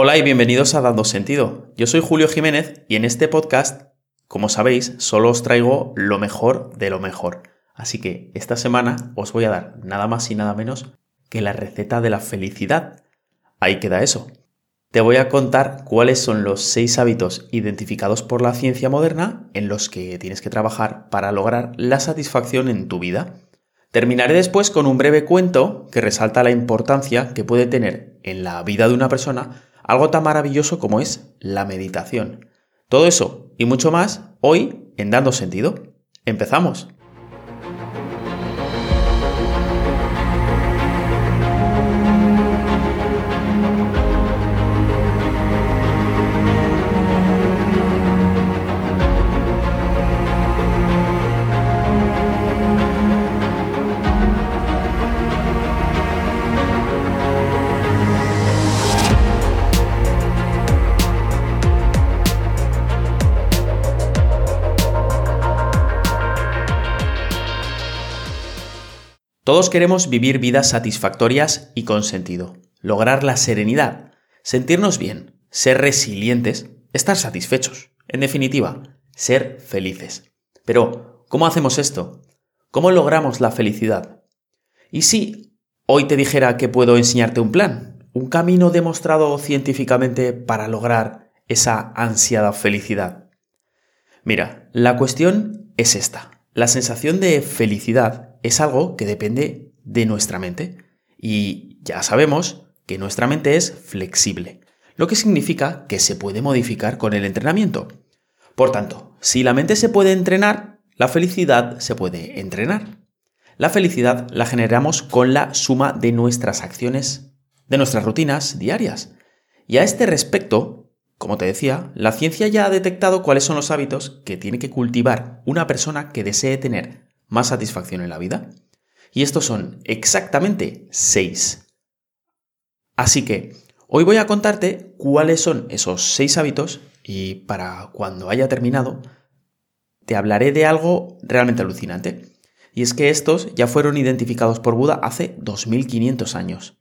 Hola y bienvenidos a Dando Sentido. Yo soy Julio Jiménez y en este podcast, como sabéis, solo os traigo lo mejor de lo mejor. Así que esta semana os voy a dar nada más y nada menos que la receta de la felicidad. Ahí queda eso. Te voy a contar cuáles son los seis hábitos identificados por la ciencia moderna en los que tienes que trabajar para lograr la satisfacción en tu vida. Terminaré después con un breve cuento que resalta la importancia que puede tener en la vida de una persona algo tan maravilloso como es la meditación. Todo eso y mucho más hoy en Dando Sentido. Empezamos. Todos queremos vivir vidas satisfactorias y con sentido, lograr la serenidad, sentirnos bien, ser resilientes, estar satisfechos, en definitiva, ser felices. Pero, ¿cómo hacemos esto? ¿Cómo logramos la felicidad? Y si hoy te dijera que puedo enseñarte un plan, un camino demostrado científicamente para lograr esa ansiada felicidad. Mira, la cuestión es esta. La sensación de felicidad es algo que depende de nuestra mente y ya sabemos que nuestra mente es flexible, lo que significa que se puede modificar con el entrenamiento. Por tanto, si la mente se puede entrenar, la felicidad se puede entrenar. La felicidad la generamos con la suma de nuestras acciones, de nuestras rutinas diarias. Y a este respecto, como te decía, la ciencia ya ha detectado cuáles son los hábitos que tiene que cultivar una persona que desee tener más satisfacción en la vida. Y estos son exactamente seis. Así que hoy voy a contarte cuáles son esos seis hábitos y para cuando haya terminado te hablaré de algo realmente alucinante. Y es que estos ya fueron identificados por Buda hace 2500 años.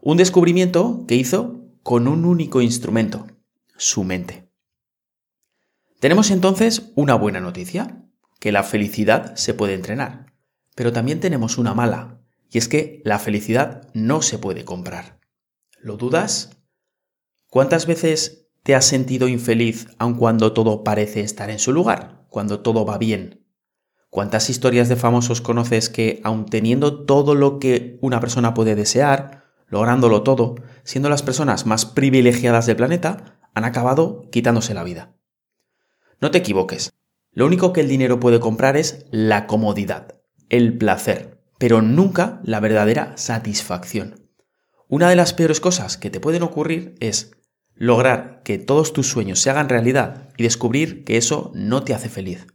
Un descubrimiento que hizo con un único instrumento, su mente. Tenemos entonces una buena noticia, que la felicidad se puede entrenar, pero también tenemos una mala, y es que la felicidad no se puede comprar. ¿Lo dudas? ¿Cuántas veces te has sentido infeliz aun cuando todo parece estar en su lugar, cuando todo va bien? ¿Cuántas historias de famosos conoces que, aun teniendo todo lo que una persona puede desear, lográndolo todo, siendo las personas más privilegiadas del planeta, han acabado quitándose la vida. No te equivoques. Lo único que el dinero puede comprar es la comodidad, el placer, pero nunca la verdadera satisfacción. Una de las peores cosas que te pueden ocurrir es lograr que todos tus sueños se hagan realidad y descubrir que eso no te hace feliz.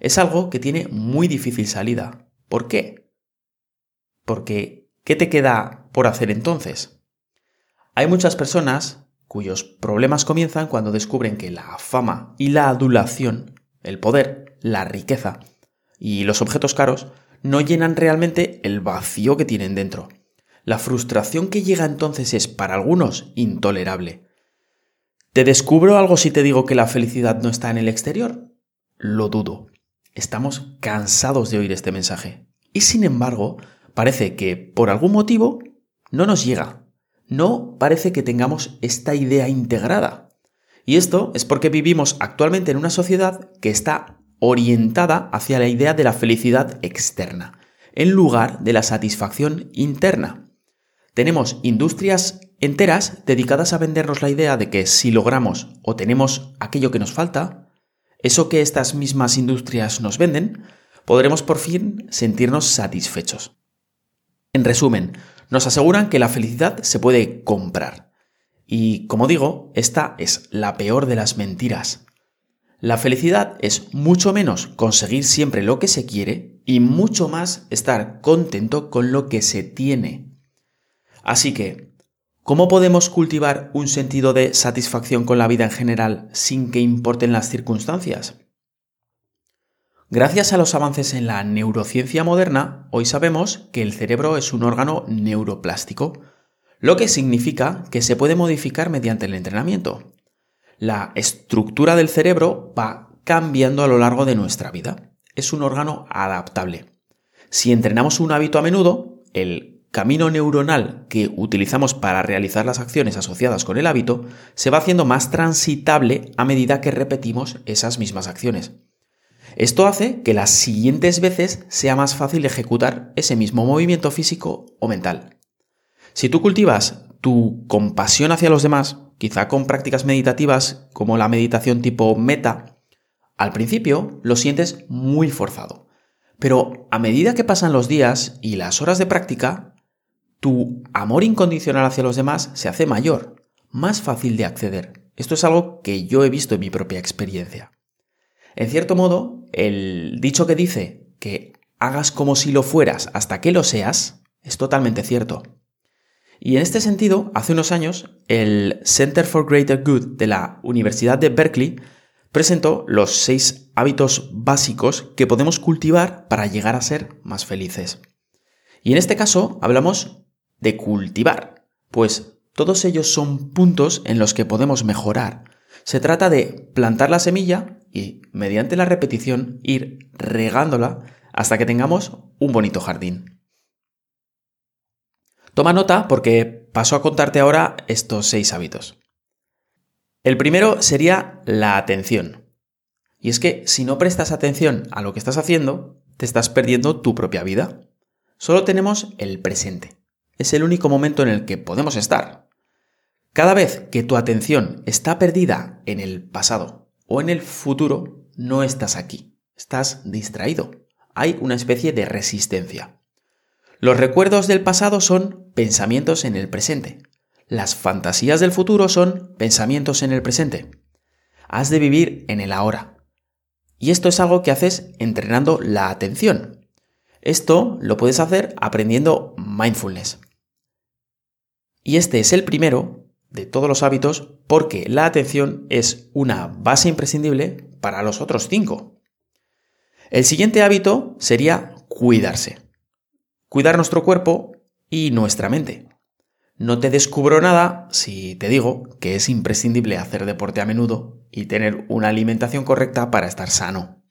Es algo que tiene muy difícil salida. ¿Por qué? Porque, ¿qué te queda por hacer entonces? Hay muchas personas cuyos problemas comienzan cuando descubren que la fama y la adulación, el poder, la riqueza y los objetos caros no llenan realmente el vacío que tienen dentro. La frustración que llega entonces es para algunos intolerable. ¿Te descubro algo si te digo que la felicidad no está en el exterior? Lo dudo. Estamos cansados de oír este mensaje. Y sin embargo, parece que por algún motivo no nos llega no parece que tengamos esta idea integrada. Y esto es porque vivimos actualmente en una sociedad que está orientada hacia la idea de la felicidad externa, en lugar de la satisfacción interna. Tenemos industrias enteras dedicadas a vendernos la idea de que si logramos o tenemos aquello que nos falta, eso que estas mismas industrias nos venden, podremos por fin sentirnos satisfechos. En resumen, nos aseguran que la felicidad se puede comprar. Y como digo, esta es la peor de las mentiras. La felicidad es mucho menos conseguir siempre lo que se quiere y mucho más estar contento con lo que se tiene. Así que, ¿cómo podemos cultivar un sentido de satisfacción con la vida en general sin que importen las circunstancias? Gracias a los avances en la neurociencia moderna, hoy sabemos que el cerebro es un órgano neuroplástico, lo que significa que se puede modificar mediante el entrenamiento. La estructura del cerebro va cambiando a lo largo de nuestra vida. Es un órgano adaptable. Si entrenamos un hábito a menudo, el camino neuronal que utilizamos para realizar las acciones asociadas con el hábito se va haciendo más transitable a medida que repetimos esas mismas acciones. Esto hace que las siguientes veces sea más fácil ejecutar ese mismo movimiento físico o mental. Si tú cultivas tu compasión hacia los demás, quizá con prácticas meditativas como la meditación tipo meta, al principio lo sientes muy forzado. Pero a medida que pasan los días y las horas de práctica, tu amor incondicional hacia los demás se hace mayor, más fácil de acceder. Esto es algo que yo he visto en mi propia experiencia. En cierto modo, el dicho que dice que hagas como si lo fueras hasta que lo seas es totalmente cierto. Y en este sentido, hace unos años, el Center for Greater Good de la Universidad de Berkeley presentó los seis hábitos básicos que podemos cultivar para llegar a ser más felices. Y en este caso hablamos de cultivar, pues todos ellos son puntos en los que podemos mejorar. Se trata de plantar la semilla y, mediante la repetición, ir regándola hasta que tengamos un bonito jardín. Toma nota porque paso a contarte ahora estos seis hábitos. El primero sería la atención. Y es que si no prestas atención a lo que estás haciendo, te estás perdiendo tu propia vida. Solo tenemos el presente. Es el único momento en el que podemos estar. Cada vez que tu atención está perdida en el pasado o en el futuro, no estás aquí. Estás distraído. Hay una especie de resistencia. Los recuerdos del pasado son pensamientos en el presente. Las fantasías del futuro son pensamientos en el presente. Has de vivir en el ahora. Y esto es algo que haces entrenando la atención. Esto lo puedes hacer aprendiendo mindfulness. Y este es el primero de todos los hábitos porque la atención es una base imprescindible para los otros cinco. El siguiente hábito sería cuidarse cuidar nuestro cuerpo y nuestra mente. No te descubro nada si te digo que es imprescindible hacer deporte a menudo y tener una alimentación correcta para estar sano.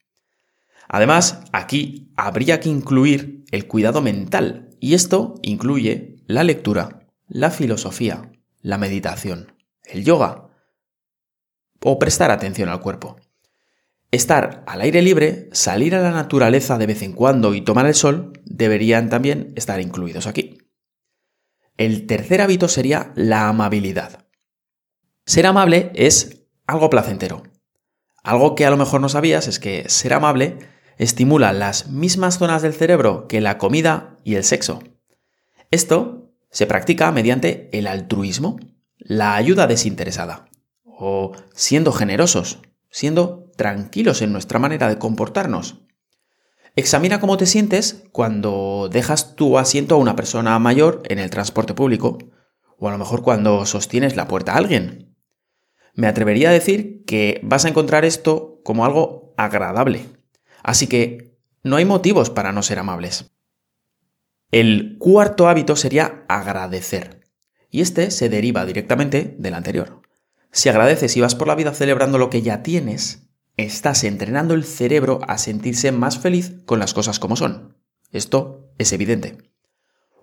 Además, aquí habría que incluir el cuidado mental y esto incluye la lectura, la filosofía, la meditación, el yoga o prestar atención al cuerpo. Estar al aire libre, salir a la naturaleza de vez en cuando y tomar el sol deberían también estar incluidos aquí. El tercer hábito sería la amabilidad. Ser amable es algo placentero. Algo que a lo mejor no sabías es que ser amable estimula las mismas zonas del cerebro que la comida y el sexo. Esto se practica mediante el altruismo, la ayuda desinteresada, o siendo generosos, siendo tranquilos en nuestra manera de comportarnos. Examina cómo te sientes cuando dejas tu asiento a una persona mayor en el transporte público, o a lo mejor cuando sostienes la puerta a alguien. Me atrevería a decir que vas a encontrar esto como algo agradable. Así que no hay motivos para no ser amables. El cuarto hábito sería agradecer. Y este se deriva directamente del anterior. Si agradeces y vas por la vida celebrando lo que ya tienes, estás entrenando el cerebro a sentirse más feliz con las cosas como son. Esto es evidente.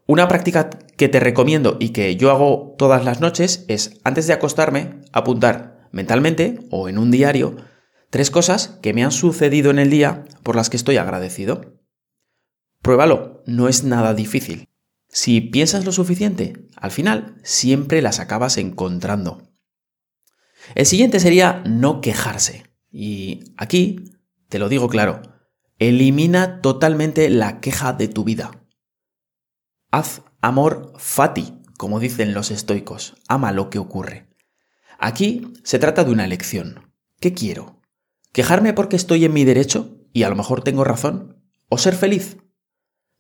Una práctica que te recomiendo y que yo hago todas las noches es, antes de acostarme, apuntar mentalmente o en un diario tres cosas que me han sucedido en el día por las que estoy agradecido. Pruébalo, no es nada difícil. Si piensas lo suficiente, al final siempre las acabas encontrando. El siguiente sería no quejarse. Y aquí, te lo digo claro, elimina totalmente la queja de tu vida. Haz amor fati, como dicen los estoicos, ama lo que ocurre. Aquí se trata de una elección. ¿Qué quiero? ¿Quejarme porque estoy en mi derecho y a lo mejor tengo razón? ¿O ser feliz?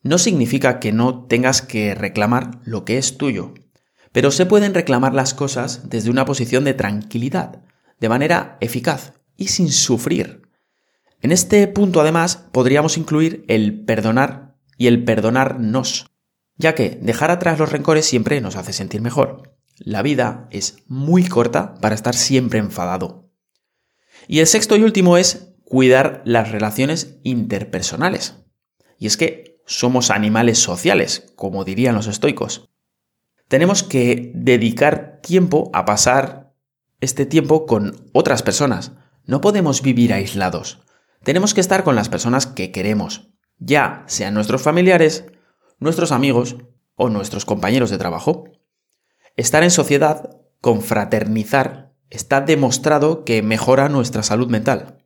No significa que no tengas que reclamar lo que es tuyo, pero se pueden reclamar las cosas desde una posición de tranquilidad, de manera eficaz y sin sufrir. En este punto además podríamos incluir el perdonar y el perdonarnos. ya que dejar atrás los rencores siempre nos hace sentir mejor. La vida es muy corta para estar siempre enfadado. Y el sexto y último es cuidar las relaciones interpersonales. Y es que somos animales sociales, como dirían los estoicos. Tenemos que dedicar tiempo a pasar este tiempo con otras personas. No podemos vivir aislados. Tenemos que estar con las personas que queremos, ya sean nuestros familiares, nuestros amigos o nuestros compañeros de trabajo. Estar en sociedad, confraternizar, está demostrado que mejora nuestra salud mental.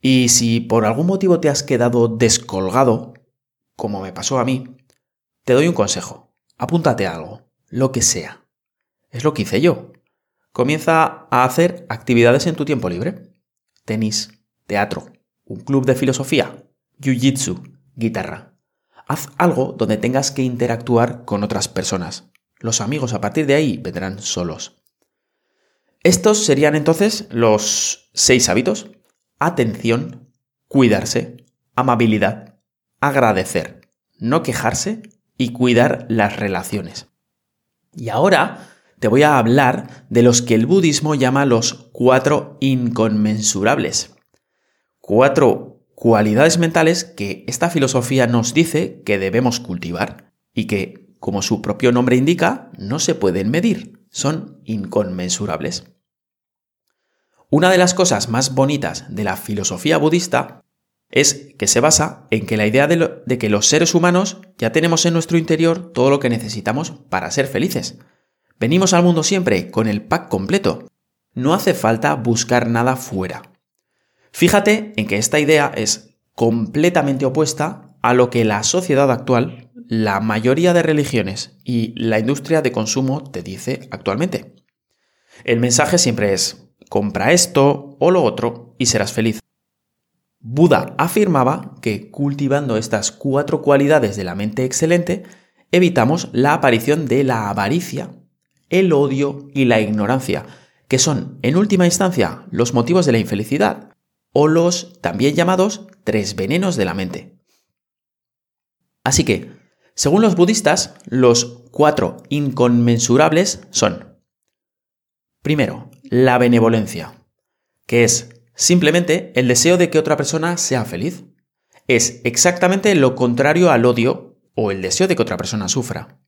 Y si por algún motivo te has quedado descolgado, como me pasó a mí, te doy un consejo. Apúntate a algo, lo que sea. Es lo que hice yo. Comienza a hacer actividades en tu tiempo libre. Tenis, teatro, un club de filosofía, jiu-jitsu, guitarra. Haz algo donde tengas que interactuar con otras personas. Los amigos a partir de ahí vendrán solos. Estos serían entonces los seis hábitos. Atención, cuidarse, amabilidad, agradecer, no quejarse y cuidar las relaciones. Y ahora te voy a hablar de los que el budismo llama los cuatro inconmensurables. Cuatro cualidades mentales que esta filosofía nos dice que debemos cultivar y que, como su propio nombre indica, no se pueden medir, son inconmensurables. Una de las cosas más bonitas de la filosofía budista es que se basa en que la idea de, de, que los seres humanos ya tenemos en nuestro interior todo lo que necesitamos para ser felices. Venimos al mundo siempre con el pack completo. No hace falta buscar nada fuera. Fíjate en que esta idea es completamente opuesta a lo que la sociedad actual, la mayoría de religiones y la industria de consumo te dice actualmente. El mensaje siempre es, compra esto o lo otro y serás feliz. Buda afirmaba que cultivando estas cuatro cualidades de la mente excelente, evitamos la aparición de la avaricia, el odio y la ignorancia, que son, en última instancia, los motivos de la infelicidad, o los también llamados tres venenos de la mente. Así que, según los budistas, los cuatro inconmensurables son, primero, la benevolencia, que es simplemente el deseo de que otra persona sea feliz. Es exactamente lo contrario al odio o el deseo de que otra persona sufra.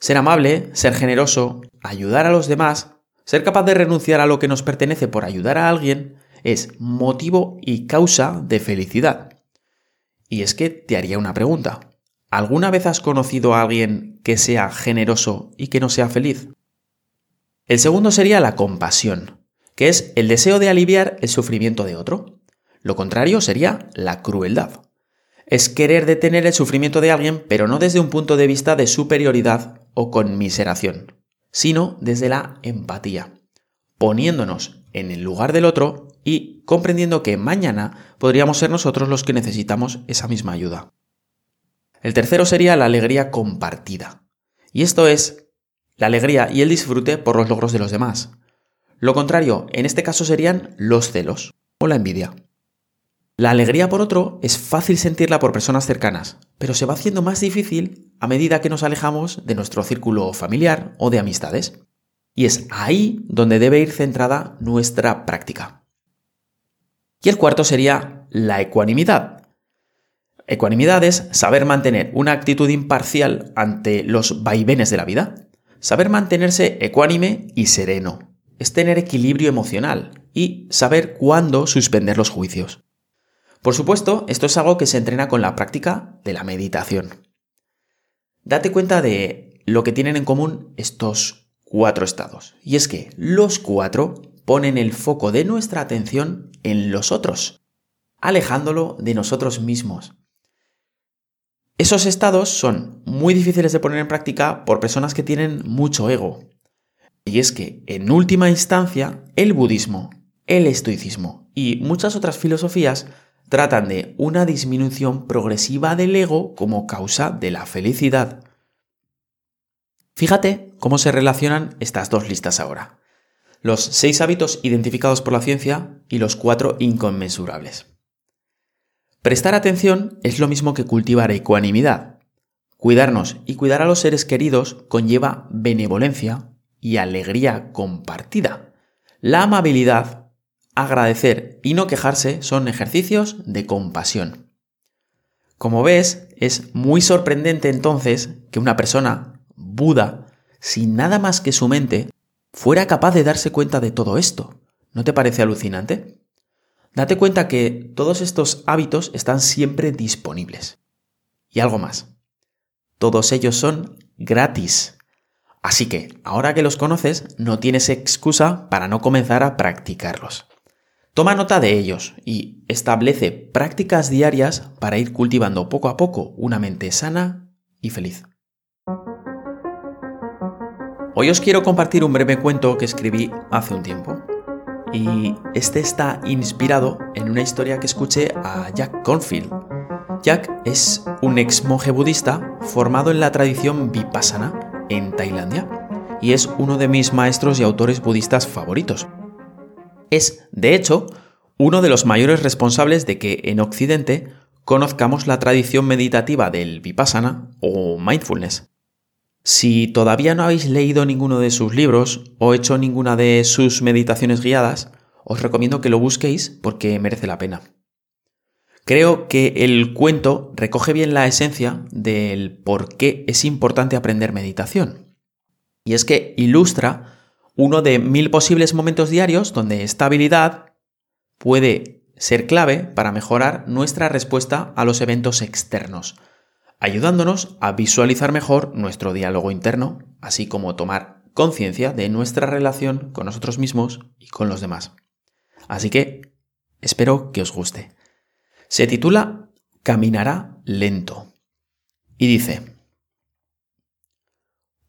Ser amable, ser generoso, ayudar a los demás, ser capaz de renunciar a lo que nos pertenece por ayudar a alguien, es motivo y causa de felicidad. Y es que te haría una pregunta. ¿Alguna vez has conocido a alguien que sea generoso y que no sea feliz? El segundo sería la compasión, que es el deseo de aliviar el sufrimiento de otro. Lo contrario sería la crueldad. Es querer detener el sufrimiento de alguien, pero no desde un punto de vista de superioridad o conmiseración, sino desde la empatía, poniéndonos en el lugar del otro y comprendiendo que mañana podríamos ser nosotros los que necesitamos esa misma ayuda. El tercero sería la alegría compartida. Y esto es la alegría y el disfrute por los logros de los demás. Lo contrario, en este caso serían los celos o la envidia. La alegría, por otro, es fácil sentirla por personas cercanas, pero se va haciendo más difícil a medida que nos alejamos de nuestro círculo familiar o de amistades. Y es ahí donde debe ir centrada nuestra práctica. Y el cuarto sería la ecuanimidad. Ecuanimidad es saber mantener una actitud imparcial ante los vaivenes de la vida. Saber mantenerse ecuánime y sereno. Es tener equilibrio emocional y saber cuándo suspender los juicios. Por supuesto, esto es algo que se entrena con la práctica de la meditación. Date cuenta de lo que tienen en común estos cuatro estados. Y es que los cuatro ponen el foco de nuestra atención en los otros, alejándolo de nosotros mismos. Esos estados son muy difíciles de poner en práctica por personas que tienen mucho ego. Y es que, en última instancia, el budismo, el estoicismo y muchas otras filosofías tratan de una disminución progresiva del ego como causa de la felicidad. Fíjate cómo se relacionan estas dos listas ahora los seis hábitos identificados por la ciencia y los cuatro inconmensurables. Prestar atención es lo mismo que cultivar ecuanimidad. Cuidarnos y cuidar a los seres queridos conlleva benevolencia y alegría compartida. La amabilidad, agradecer y no quejarse son ejercicios de compasión. Como ves, es muy sorprendente entonces que una persona, Buda, sin nada más que su mente, fuera capaz de darse cuenta de todo esto. ¿No te parece alucinante? Date cuenta que todos estos hábitos están siempre disponibles. Y algo más. Todos ellos son gratis. Así que, ahora que los conoces, no tienes excusa para no comenzar a practicarlos. Toma nota de ellos y establece prácticas diarias para ir cultivando poco a poco una mente sana y feliz. Hoy os quiero compartir un breve cuento que escribí hace un tiempo. Y este está inspirado en una historia que escuché a Jack Cornfield. Jack es un ex monje budista formado en la tradición Vipassana en Tailandia y es uno de mis maestros y autores budistas favoritos. Es, de hecho, uno de los mayores responsables de que en Occidente conozcamos la tradición meditativa del vipassana o mindfulness. Si todavía no habéis leído ninguno de sus libros o hecho ninguna de sus meditaciones guiadas, os recomiendo que lo busquéis porque merece la pena. Creo que el cuento recoge bien la esencia del por qué es importante aprender meditación. Y es que ilustra uno de mil posibles momentos diarios donde esta habilidad puede ser clave para mejorar nuestra respuesta a los eventos externos, ayudándonos a visualizar mejor nuestro diálogo interno, así como tomar conciencia de nuestra relación con nosotros mismos y con los demás. Así que espero que os guste. Se titula Caminará lento y dice,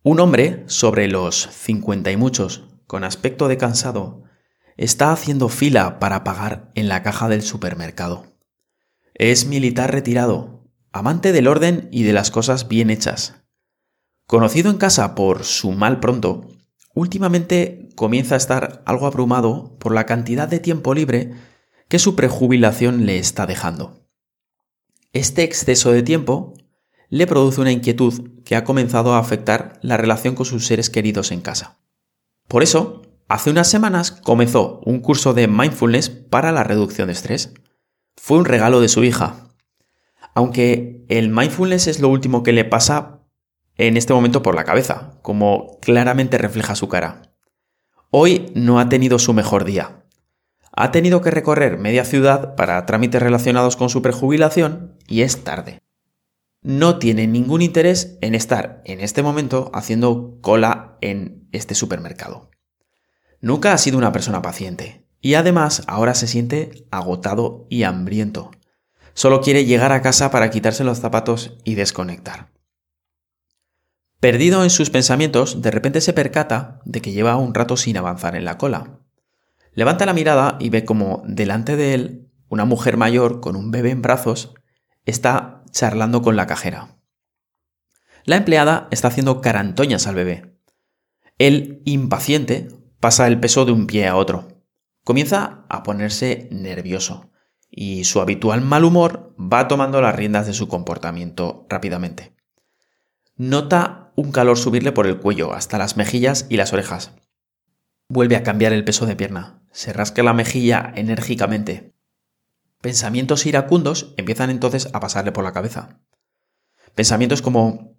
un hombre, sobre los cincuenta y muchos, con aspecto de cansado, está haciendo fila para pagar en la caja del supermercado. Es militar retirado, amante del orden y de las cosas bien hechas. Conocido en casa por su mal pronto, últimamente comienza a estar algo abrumado por la cantidad de tiempo libre que su prejubilación le está dejando. Este exceso de tiempo le produce una inquietud que ha comenzado a afectar la relación con sus seres queridos en casa. Por eso, hace unas semanas comenzó un curso de mindfulness para la reducción de estrés. Fue un regalo de su hija. Aunque el mindfulness es lo último que le pasa en este momento por la cabeza, como claramente refleja su cara. Hoy no ha tenido su mejor día. Ha tenido que recorrer media ciudad para trámites relacionados con su prejubilación y es tarde no tiene ningún interés en estar en este momento haciendo cola en este supermercado. Nunca ha sido una persona paciente y además ahora se siente agotado y hambriento. Solo quiere llegar a casa para quitarse los zapatos y desconectar. Perdido en sus pensamientos, de repente se percata de que lleva un rato sin avanzar en la cola. Levanta la mirada y ve como delante de él una mujer mayor con un bebé en brazos está charlando con la cajera. La empleada está haciendo carantoñas al bebé. Él, impaciente, pasa el peso de un pie a otro. Comienza a ponerse nervioso y su habitual mal humor va tomando las riendas de su comportamiento rápidamente. Nota un calor subirle por el cuello hasta las mejillas y las orejas. Vuelve a cambiar el peso de pierna. Se rasca la mejilla enérgicamente. Pensamientos iracundos empiezan entonces a pasarle por la cabeza. Pensamientos como,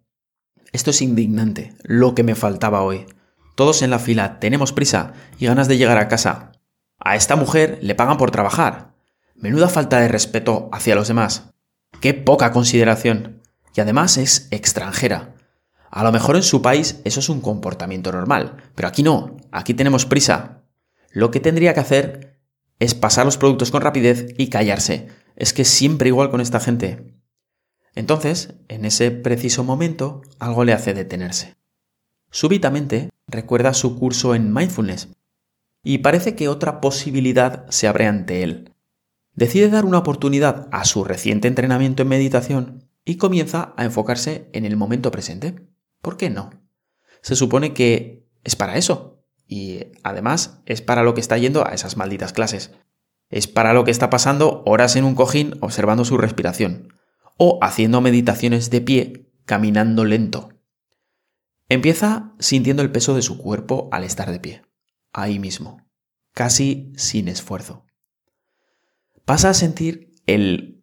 esto es indignante, lo que me faltaba hoy. Todos en la fila tenemos prisa y ganas de llegar a casa. A esta mujer le pagan por trabajar. Menuda falta de respeto hacia los demás. Qué poca consideración. Y además es extranjera. A lo mejor en su país eso es un comportamiento normal, pero aquí no, aquí tenemos prisa. Lo que tendría que hacer es pasar los productos con rapidez y callarse. Es que siempre igual con esta gente. Entonces, en ese preciso momento, algo le hace detenerse. Súbitamente, recuerda su curso en mindfulness y parece que otra posibilidad se abre ante él. Decide dar una oportunidad a su reciente entrenamiento en meditación y comienza a enfocarse en el momento presente. ¿Por qué no? Se supone que es para eso, y además es para lo que está yendo a esas malditas clases. Es para lo que está pasando horas en un cojín observando su respiración. O haciendo meditaciones de pie caminando lento. Empieza sintiendo el peso de su cuerpo al estar de pie, ahí mismo, casi sin esfuerzo. Pasa a sentir el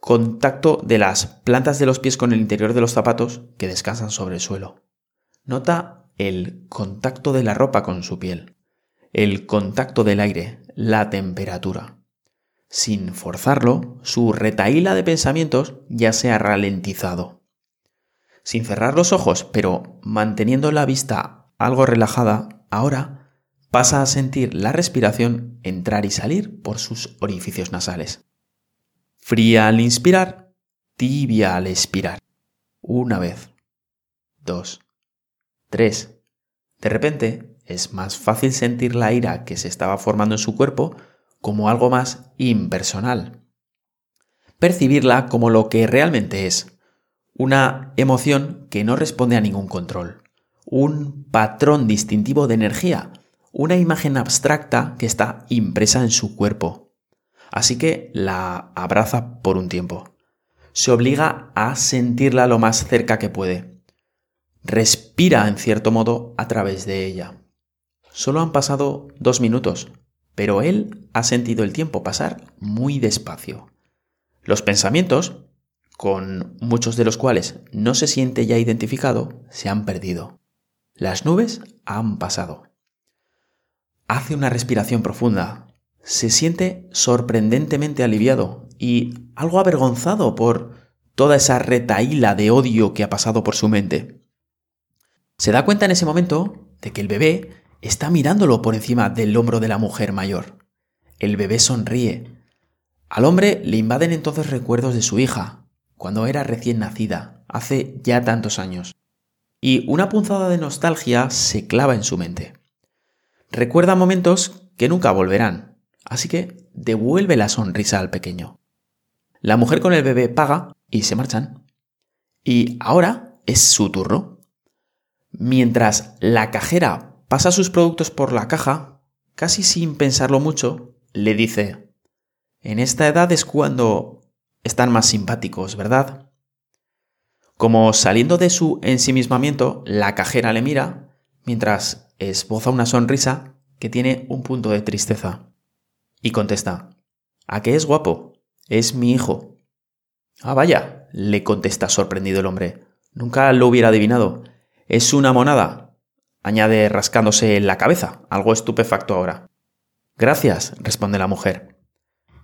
contacto de las plantas de los pies con el interior de los zapatos que descansan sobre el suelo. Nota el contacto de la ropa con su piel, el contacto del aire, la temperatura. Sin forzarlo, su retaíla de pensamientos ya se ha ralentizado. Sin cerrar los ojos, pero manteniendo la vista algo relajada, ahora pasa a sentir la respiración entrar y salir por sus orificios nasales. Fría al inspirar, tibia al expirar. Una vez, dos, tres. De repente es más fácil sentir la ira que se estaba formando en su cuerpo como algo más impersonal. Percibirla como lo que realmente es, una emoción que no responde a ningún control, un patrón distintivo de energía, una imagen abstracta que está impresa en su cuerpo. Así que la abraza por un tiempo. Se obliga a sentirla lo más cerca que puede. Respira en cierto modo a través de ella. Solo han pasado dos minutos, pero él ha sentido el tiempo pasar muy despacio. Los pensamientos, con muchos de los cuales no se siente ya identificado, se han perdido. Las nubes han pasado. Hace una respiración profunda. Se siente sorprendentemente aliviado y algo avergonzado por toda esa retaíla de odio que ha pasado por su mente. Se da cuenta en ese momento de que el bebé está mirándolo por encima del hombro de la mujer mayor. El bebé sonríe. Al hombre le invaden entonces recuerdos de su hija, cuando era recién nacida, hace ya tantos años. Y una punzada de nostalgia se clava en su mente. Recuerda momentos que nunca volverán, así que devuelve la sonrisa al pequeño. La mujer con el bebé paga y se marchan. Y ahora es su turno. Mientras la cajera pasa sus productos por la caja, casi sin pensarlo mucho, le dice, en esta edad es cuando están más simpáticos, ¿verdad? Como saliendo de su ensimismamiento, la cajera le mira, mientras esboza una sonrisa que tiene un punto de tristeza. Y contesta, ¿a qué es guapo? Es mi hijo. Ah, vaya, le contesta sorprendido el hombre. Nunca lo hubiera adivinado. Es una monada añade rascándose la cabeza, algo estupefacto ahora. Gracias, responde la mujer.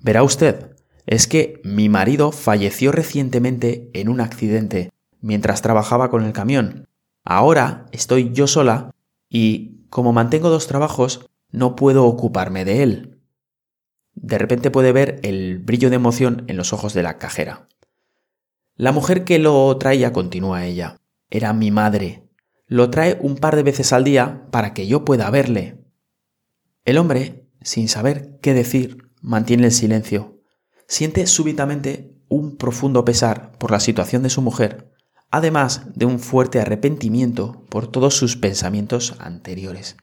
Verá usted, es que mi marido falleció recientemente en un accidente mientras trabajaba con el camión. Ahora estoy yo sola y, como mantengo dos trabajos, no puedo ocuparme de él. De repente puede ver el brillo de emoción en los ojos de la cajera. La mujer que lo traía continúa ella. Era mi madre, lo trae un par de veces al día para que yo pueda verle. El hombre, sin saber qué decir, mantiene el silencio. Siente súbitamente un profundo pesar por la situación de su mujer, además de un fuerte arrepentimiento por todos sus pensamientos anteriores.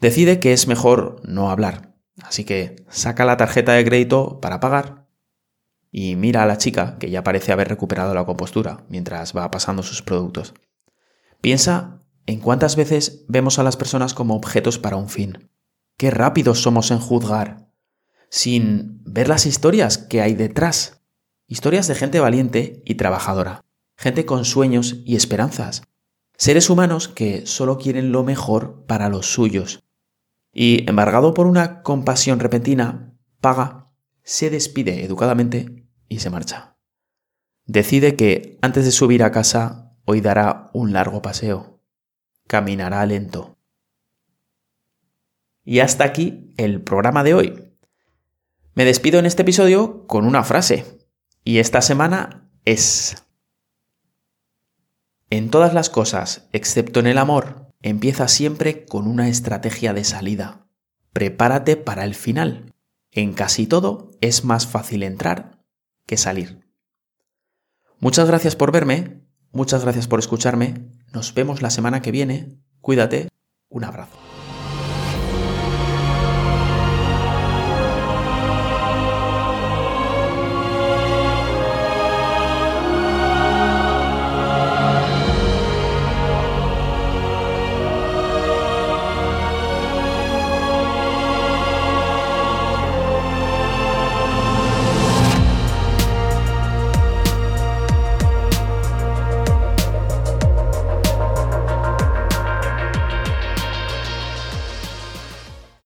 Decide que es mejor no hablar, así que saca la tarjeta de crédito para pagar y mira a la chica, que ya parece haber recuperado la compostura mientras va pasando sus productos. Piensa en cuántas veces vemos a las personas como objetos para un fin. Qué rápidos somos en juzgar, sin ver las historias que hay detrás. Historias de gente valiente y trabajadora, gente con sueños y esperanzas, seres humanos que solo quieren lo mejor para los suyos. Y, embargado por una compasión repentina, paga, se despide educadamente y se marcha. Decide que, antes de subir a casa, Hoy dará un largo paseo. Caminará lento. Y hasta aquí el programa de hoy. Me despido en este episodio con una frase. Y esta semana es... En todas las cosas, excepto en el amor, empieza siempre con una estrategia de salida. Prepárate para el final. En casi todo es más fácil entrar que salir. Muchas gracias por verme Muchas gracias por escucharme. Nos vemos la semana que viene. Cuídate. Un abrazo.